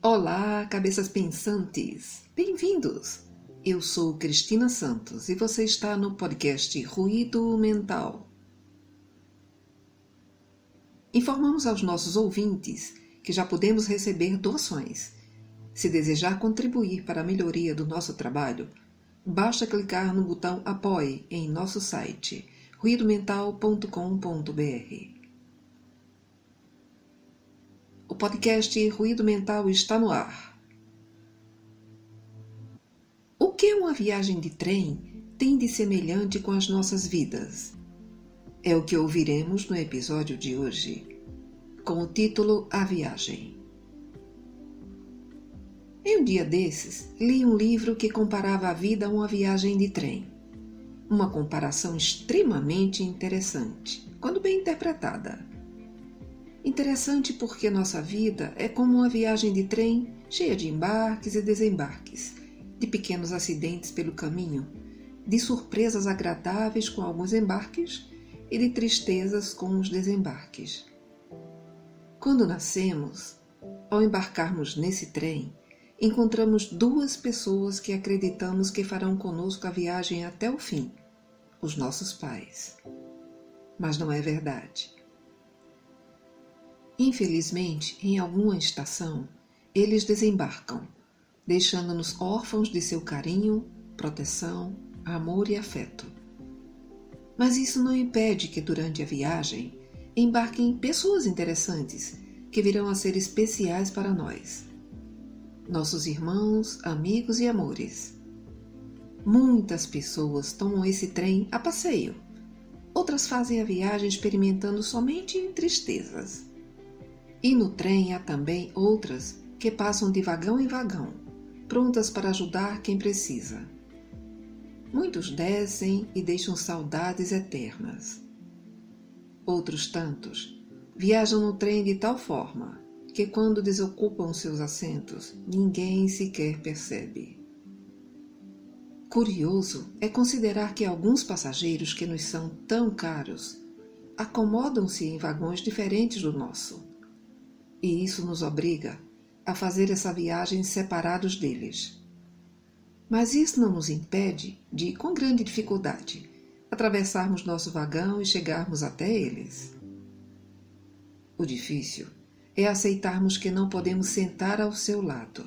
Olá, cabeças pensantes! Bem-vindos! Eu sou Cristina Santos e você está no podcast Ruído Mental. Informamos aos nossos ouvintes que já podemos receber doações. Se desejar contribuir para a melhoria do nosso trabalho, basta clicar no botão Apoie em nosso site ruidomental.com.br. O podcast Ruído Mental está no ar. O que uma viagem de trem tem de semelhante com as nossas vidas? É o que ouviremos no episódio de hoje, com o título A Viagem. Em um dia desses, li um livro que comparava a vida a uma viagem de trem. Uma comparação extremamente interessante, quando bem interpretada. Interessante porque nossa vida é como uma viagem de trem cheia de embarques e desembarques, de pequenos acidentes pelo caminho, de surpresas agradáveis com alguns embarques e de tristezas com os desembarques. Quando nascemos, ao embarcarmos nesse trem, encontramos duas pessoas que acreditamos que farão conosco a viagem até o fim: os nossos pais. Mas não é verdade. Infelizmente, em alguma estação, eles desembarcam, deixando-nos órfãos de seu carinho, proteção, amor e afeto. Mas isso não impede que durante a viagem embarquem pessoas interessantes que virão a ser especiais para nós. Nossos irmãos, amigos e amores. Muitas pessoas tomam esse trem a passeio. Outras fazem a viagem experimentando somente tristezas. E no trem há também outras que passam de vagão em vagão, prontas para ajudar quem precisa. Muitos descem e deixam saudades eternas. Outros tantos viajam no trem de tal forma que, quando desocupam seus assentos, ninguém sequer percebe. Curioso é considerar que alguns passageiros que nos são tão caros acomodam-se em vagões diferentes do nosso e isso nos obriga a fazer essa viagem separados deles. Mas isso não nos impede de, com grande dificuldade, atravessarmos nosso vagão e chegarmos até eles. O difícil é aceitarmos que não podemos sentar ao seu lado,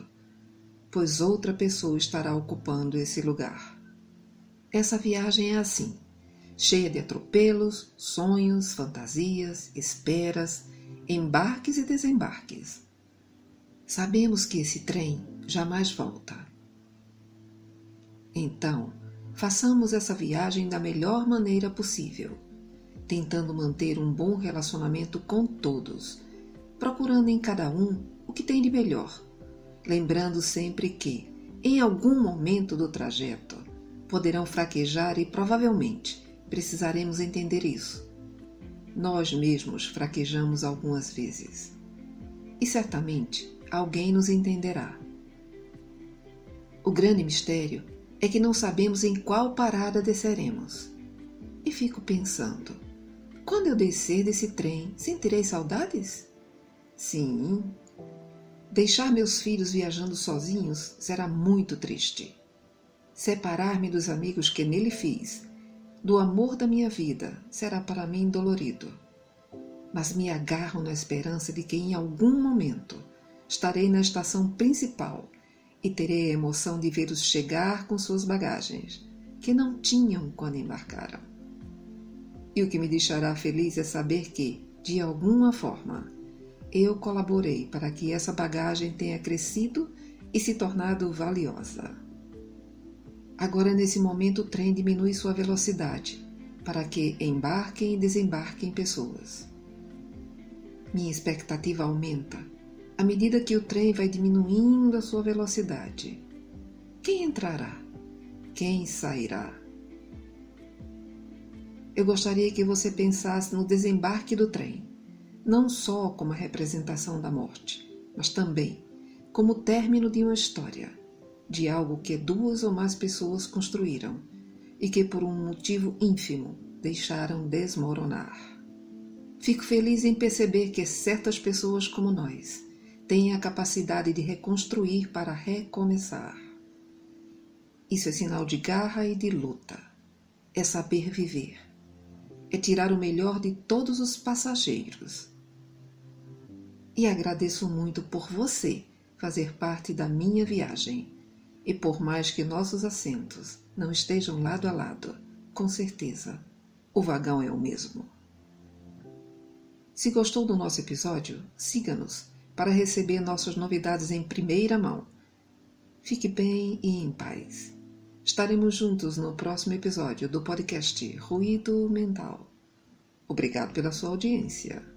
pois outra pessoa estará ocupando esse lugar. Essa viagem é assim, cheia de atropelos, sonhos, fantasias, esperas, embarques e desembarques. Sabemos que esse trem jamais volta. Então, façamos essa viagem da melhor maneira possível, tentando manter um bom relacionamento com todos, procurando em cada um o que tem de melhor, lembrando sempre que, em algum momento do trajeto, poderão fraquejar e provavelmente precisaremos entender isso nós mesmos fraquejamos algumas vezes. E certamente alguém nos entenderá. O grande mistério é que não sabemos em qual parada desceremos. E fico pensando: quando eu descer desse trem, sentirei saudades? Sim. Deixar meus filhos viajando sozinhos será muito triste. Separar-me dos amigos que nele fiz do amor da minha vida será para mim dolorido. Mas me agarro na esperança de que em algum momento estarei na estação principal e terei a emoção de vê-los chegar com suas bagagens, que não tinham quando embarcaram. E o que me deixará feliz é saber que, de alguma forma, eu colaborei para que essa bagagem tenha crescido e se tornado valiosa. Agora, nesse momento, o trem diminui sua velocidade para que embarquem e desembarquem pessoas. Minha expectativa aumenta à medida que o trem vai diminuindo a sua velocidade. Quem entrará? Quem sairá? Eu gostaria que você pensasse no desembarque do trem, não só como a representação da morte, mas também como o término de uma história de algo que duas ou mais pessoas construíram e que, por um motivo ínfimo, deixaram desmoronar. Fico feliz em perceber que certas pessoas como nós tem a capacidade de reconstruir para recomeçar. Isso é sinal de garra e de luta. É saber viver. É tirar o melhor de todos os passageiros. E agradeço muito por você fazer parte da minha viagem. E por mais que nossos assentos não estejam lado a lado, com certeza o vagão é o mesmo. Se gostou do nosso episódio, siga-nos para receber nossas novidades em primeira mão. Fique bem e em paz. Estaremos juntos no próximo episódio do podcast Ruído Mental. Obrigado pela sua audiência.